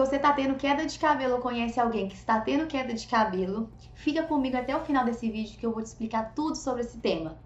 você tá tendo queda de cabelo ou conhece alguém que está tendo queda de cabelo, fica comigo até o final desse vídeo que eu vou te explicar tudo sobre esse tema.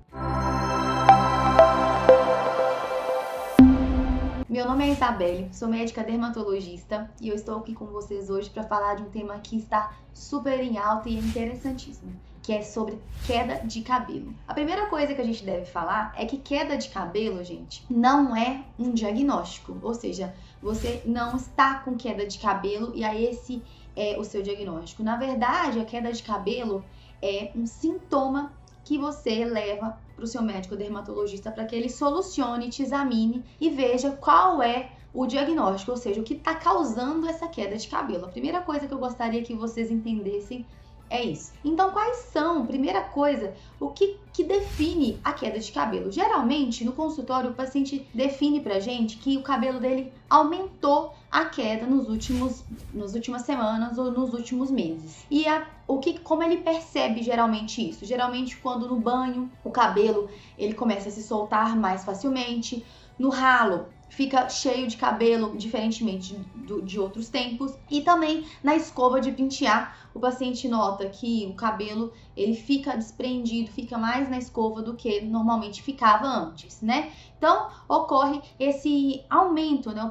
Meu nome é Isabelle, sou médica dermatologista e eu estou aqui com vocês hoje para falar de um tema que está super em alta e é interessantíssimo, que é sobre queda de cabelo. A primeira coisa que a gente deve falar é que queda de cabelo, gente, não é um diagnóstico, ou seja, você não está com queda de cabelo e aí esse é o seu diagnóstico. Na verdade, a queda de cabelo é um sintoma que você leva para o seu médico dermatologista para que ele solucione, te examine e veja qual é o diagnóstico, ou seja, o que está causando essa queda de cabelo. A primeira coisa que eu gostaria que vocês entendessem é isso. Então, quais são, primeira coisa, o que, que define a queda de cabelo? Geralmente, no consultório, o paciente define pra gente que o cabelo dele aumentou a queda nos últimos, nas últimas semanas ou nos últimos meses. E a, o que, como ele percebe geralmente isso? Geralmente, quando no banho o cabelo ele começa a se soltar mais facilmente, no ralo fica cheio de cabelo, diferentemente de, de outros tempos. E também na escova de pentear, o paciente nota que o cabelo ele fica desprendido, fica mais na escova do que normalmente ficava antes, né? Então ocorre esse aumento, né?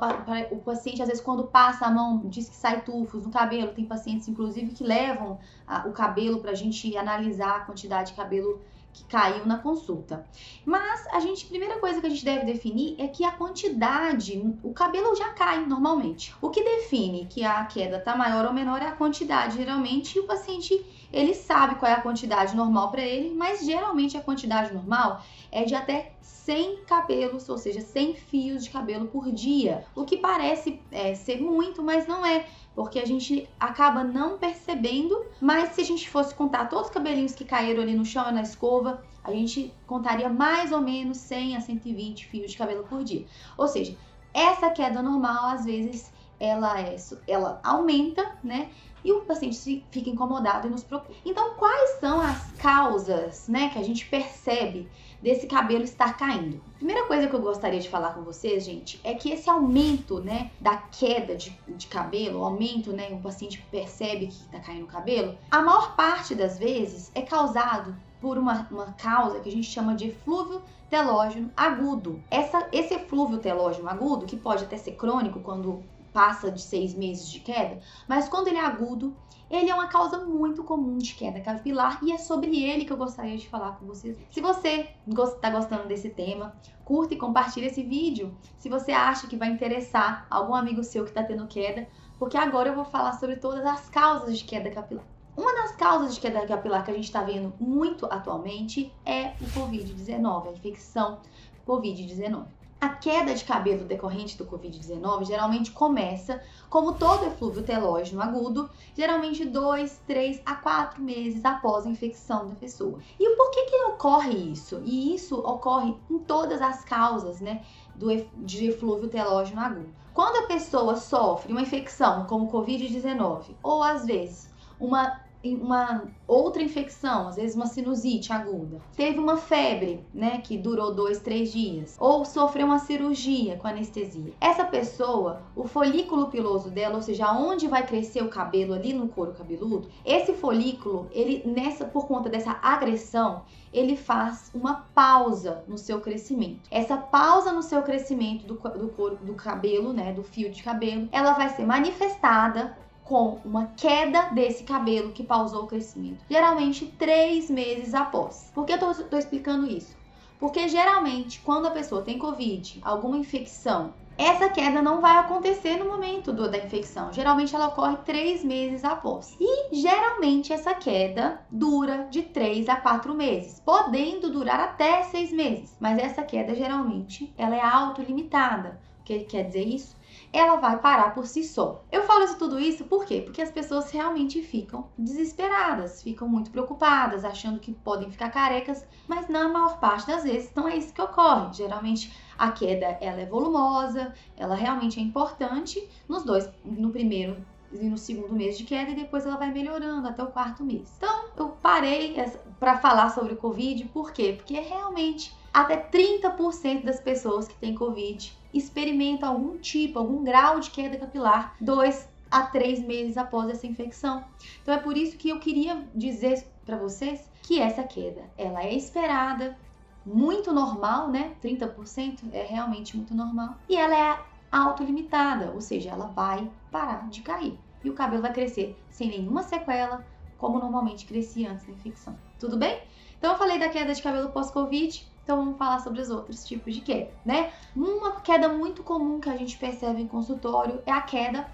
O, o paciente às vezes quando passa a mão diz que sai tufos no cabelo. Tem pacientes inclusive que levam a, o cabelo para a gente analisar a quantidade de cabelo que caiu na consulta. Mas a gente, primeira coisa que a gente deve definir é que a quantidade, o cabelo já cai normalmente. O que define que a queda está maior ou menor é a quantidade, geralmente, o paciente ele sabe qual é a quantidade normal para ele, mas geralmente a quantidade normal é de até 100 cabelos, ou seja, 100 fios de cabelo por dia, o que parece é, ser muito, mas não é porque a gente acaba não percebendo, mas se a gente fosse contar todos os cabelinhos que caíram ali no chão e na escova, a gente contaria mais ou menos 100 a 120 fios de cabelo por dia. Ou seja, essa queda normal, às vezes, ela, é, ela aumenta, né? E o paciente fica incomodado e nos preocupa. Então, quais são as causas, né, que a gente percebe desse cabelo estar caindo? Primeira coisa que eu gostaria de falar com vocês, gente, é que esse aumento, né, da queda de, de cabelo, o aumento, né, o paciente percebe que está caindo o cabelo, a maior parte das vezes é causado por uma, uma causa que a gente chama de eflúvio telógeno agudo. Essa, esse eflúvio telógeno agudo, que pode até ser crônico quando passa de seis meses de queda, mas quando ele é agudo, ele é uma causa muito comum de queda capilar e é sobre ele que eu gostaria de falar com vocês. Se você está gostando desse tema, curta e compartilhe esse vídeo. Se você acha que vai interessar algum amigo seu que está tendo queda, porque agora eu vou falar sobre todas as causas de queda capilar. Uma das causas de queda capilar que a gente está vendo muito atualmente é o Covid-19, a infecção Covid-19. A queda de cabelo decorrente do Covid-19 geralmente começa, como todo eflúvio telógeno agudo, geralmente 2, 3 a 4 meses após a infecção da pessoa. E por que, que ocorre isso? E isso ocorre em todas as causas né, do, de eflúvio telógeno agudo. Quando a pessoa sofre uma infecção como Covid-19, ou às vezes uma uma outra infecção, às vezes uma sinusite aguda, teve uma febre, né, que durou dois, três dias, ou sofreu uma cirurgia com anestesia. Essa pessoa, o folículo piloso dela, ou seja, onde vai crescer o cabelo ali no couro cabeludo, esse folículo, ele nessa por conta dessa agressão, ele faz uma pausa no seu crescimento. Essa pausa no seu crescimento do, do couro do cabelo, né, do fio de cabelo, ela vai ser manifestada com uma queda desse cabelo que pausou o crescimento, geralmente três meses após. Por que eu estou explicando isso? Porque geralmente, quando a pessoa tem Covid, alguma infecção, essa queda não vai acontecer no momento do, da infecção. Geralmente ela ocorre três meses após. E geralmente essa queda dura de três a quatro meses, podendo durar até seis meses. Mas essa queda geralmente ela é autolimitada. O que quer dizer isso? Ela vai parar por si só. Eu falo isso tudo isso por quê? Porque as pessoas realmente ficam desesperadas, ficam muito preocupadas, achando que podem ficar carecas, mas na maior parte das vezes não é isso que ocorre. Geralmente a queda ela é volumosa, ela realmente é importante nos dois, no primeiro e no segundo mês de queda e depois ela vai melhorando até o quarto mês. Então, eu parei para falar sobre o Covid, por quê? Porque realmente até 30% das pessoas que têm Covid experimentam algum tipo, algum grau de queda capilar dois a três meses após essa infecção. Então é por isso que eu queria dizer para vocês que essa queda ela é esperada, muito normal, né? 30% é realmente muito normal. E ela é autolimitada, ou seja, ela vai parar de cair. E o cabelo vai crescer sem nenhuma sequela, como normalmente crescia antes da infecção. Tudo bem? Então eu falei da queda de cabelo pós-Covid, então vamos falar sobre os outros tipos de queda, né? Uma queda muito comum que a gente percebe em consultório é a queda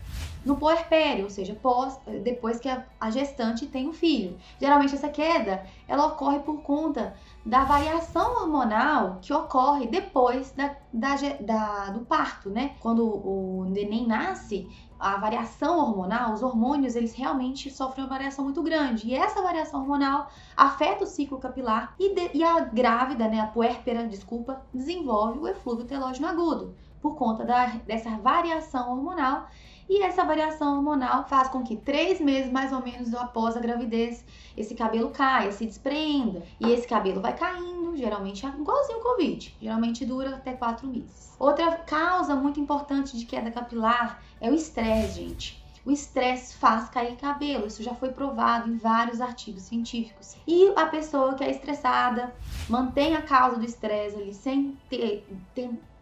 no puerpério, ou seja, pós, depois que a, a gestante tem o um filho. Geralmente essa queda ela ocorre por conta da variação hormonal que ocorre depois da, da, da, do parto, né? Quando o neném nasce, a variação hormonal, os hormônios, eles realmente sofrem uma variação muito grande. E essa variação hormonal afeta o ciclo capilar e, de, e a grávida, né, a puérpera, desculpa, desenvolve o eflúvio telógeno agudo por conta da, dessa variação hormonal e essa variação hormonal faz com que três meses mais ou menos após a gravidez esse cabelo caia, se despreenda. E esse cabelo vai caindo, geralmente é igualzinho o Covid. Geralmente dura até quatro meses. Outra causa muito importante de queda capilar é o estresse, gente. O estresse faz cair cabelo, isso já foi provado em vários artigos científicos. E a pessoa que é estressada mantém a causa do estresse ali sem ter,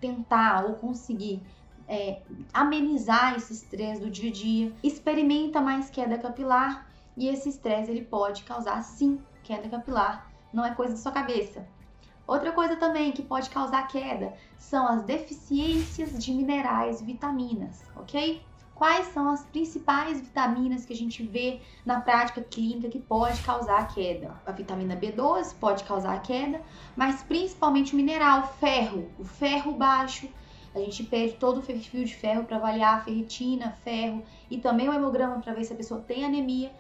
tentar ou conseguir é, amenizar esse estresse do dia a dia, experimenta mais queda capilar e esse estresse ele pode causar sim queda capilar, não é coisa da sua cabeça. Outra coisa também que pode causar queda são as deficiências de minerais e vitaminas, ok? Quais são as principais vitaminas que a gente vê na prática clínica que pode causar queda? A vitamina B12 pode causar queda, mas principalmente o mineral ferro, o ferro baixo, a gente pede todo o perfil de ferro para avaliar ferritina, ferro e também o hemograma para ver se a pessoa tem anemia.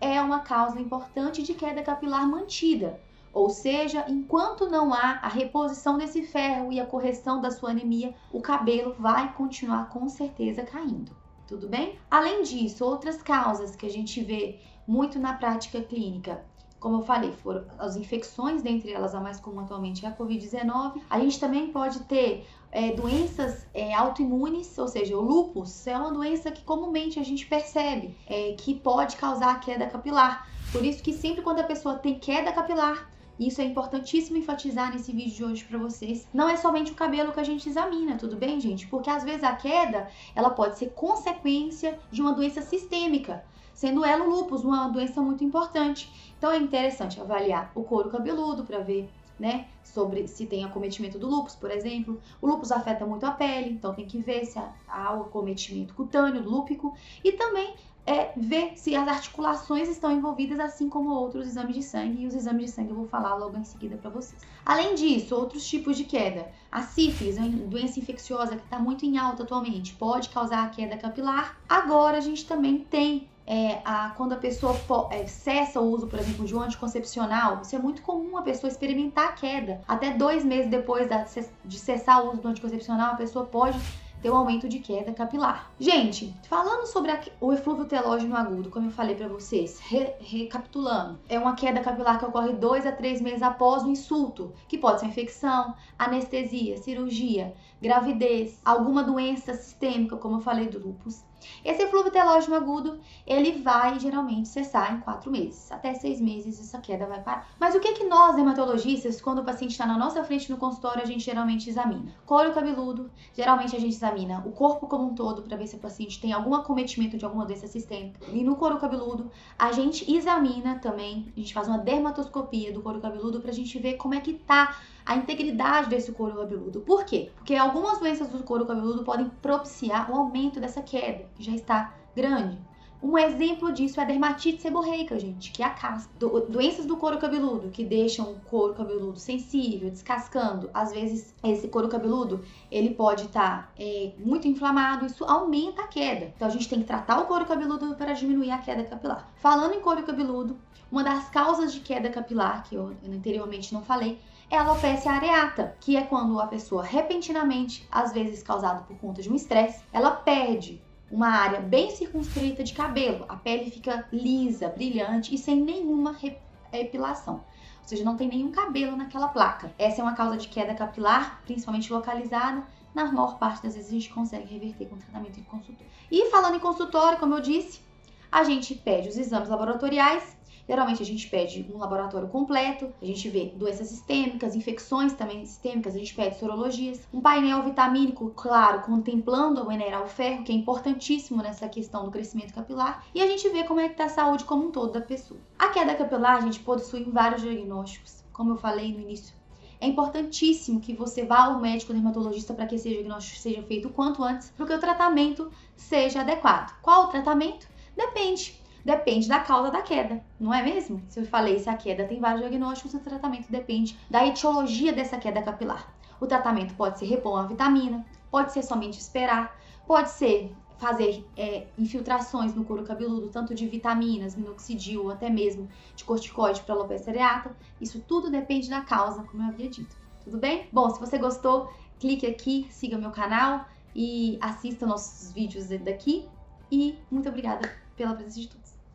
É uma causa importante de queda capilar mantida. Ou seja, enquanto não há a reposição desse ferro e a correção da sua anemia, o cabelo vai continuar com certeza caindo. Tudo bem? Além disso, outras causas que a gente vê muito na prática clínica como eu falei, foram as infecções, dentre elas a mais comum atualmente é a Covid-19. A gente também pode ter é, doenças é, autoimunes, ou seja, o lúpus é uma doença que comumente a gente percebe é, que pode causar queda capilar. Por isso que sempre quando a pessoa tem queda capilar, isso é importantíssimo enfatizar nesse vídeo de hoje para vocês. Não é somente o cabelo que a gente examina, tudo bem, gente? Porque às vezes a queda, ela pode ser consequência de uma doença sistêmica sendo ela o lúpus uma doença muito importante. Então é interessante avaliar o couro cabeludo para ver né, sobre se tem acometimento do lúpus, por exemplo. O lúpus afeta muito a pele, então tem que ver se há o acometimento cutâneo, lúpico, e também é ver se as articulações estão envolvidas, assim como outros exames de sangue, e os exames de sangue eu vou falar logo em seguida para vocês. Além disso, outros tipos de queda. A sífilis, uma doença infecciosa que está muito em alta atualmente, pode causar queda capilar. Agora a gente também tem a, quando a pessoa é, cessa o uso, por exemplo, de um anticoncepcional, isso é muito comum a pessoa experimentar a queda. Até dois meses depois da, de cessar o uso do anticoncepcional, a pessoa pode ter um aumento de queda capilar. Gente, falando sobre a, o eflúvio telógeno agudo, como eu falei para vocês, re, recapitulando, é uma queda capilar que ocorre dois a três meses após o insulto, que pode ser infecção, anestesia, cirurgia, gravidez, alguma doença sistêmica, como eu falei do lúpus. Esse eflúvio telógeno agudo, ele vai geralmente cessar em quatro meses. Até seis meses essa queda vai parar. Mas o que que nós, dermatologistas, quando o paciente está na nossa frente no consultório, a gente geralmente examina? Couro cabeludo, geralmente a gente examina o corpo como um todo para ver se o paciente tem algum acometimento de alguma doença sistêmica. E no couro cabeludo, a gente examina também, a gente faz uma dermatoscopia do couro cabeludo para a gente ver como é que tá a integridade desse couro cabeludo. Por quê? Porque algumas doenças do couro cabeludo podem propiciar o aumento dessa queda, que já está grande. Um exemplo disso é a dermatite seborreica, gente, que é a casca. Do, doenças do couro cabeludo que deixam o couro cabeludo sensível, descascando. Às vezes, esse couro cabeludo ele pode estar tá, é, muito inflamado, isso aumenta a queda. Então, a gente tem que tratar o couro cabeludo para diminuir a queda capilar. Falando em couro cabeludo, uma das causas de queda capilar, que eu anteriormente não falei, é a alopecia areata, que é quando a pessoa repentinamente, às vezes causado por conta de um estresse, ela perde uma área bem circunscrita de cabelo. A pele fica lisa, brilhante e sem nenhuma epilação. Ou seja, não tem nenhum cabelo naquela placa. Essa é uma causa de queda capilar, principalmente localizada na maior parte das vezes a gente consegue reverter com tratamento em consultório. E falando em consultório, como eu disse, a gente pede os exames laboratoriais Geralmente a gente pede um laboratório completo, a gente vê doenças sistêmicas, infecções também sistêmicas, a gente pede sorologias, um painel vitamínico, claro, contemplando o mineral ferro, que é importantíssimo nessa questão do crescimento capilar, e a gente vê como é que está a saúde como um todo da pessoa. A queda capilar, a gente possui vários diagnósticos, como eu falei no início. É importantíssimo que você vá ao médico dermatologista para que esse diagnóstico seja feito o quanto antes, para que o tratamento seja adequado. Qual o tratamento? Depende depende da causa da queda, não é mesmo? Se eu falei se a queda tem vários diagnósticos, o tratamento depende da etiologia dessa queda capilar. O tratamento pode ser repor uma vitamina, pode ser somente esperar, pode ser fazer é, infiltrações no couro cabeludo, tanto de vitaminas, minoxidil, até mesmo de corticoide para alopecia areata. Isso tudo depende da causa, como eu havia dito. Tudo bem? Bom, se você gostou, clique aqui, siga meu canal e assista nossos vídeos daqui. E muito obrigada pela presença de todos.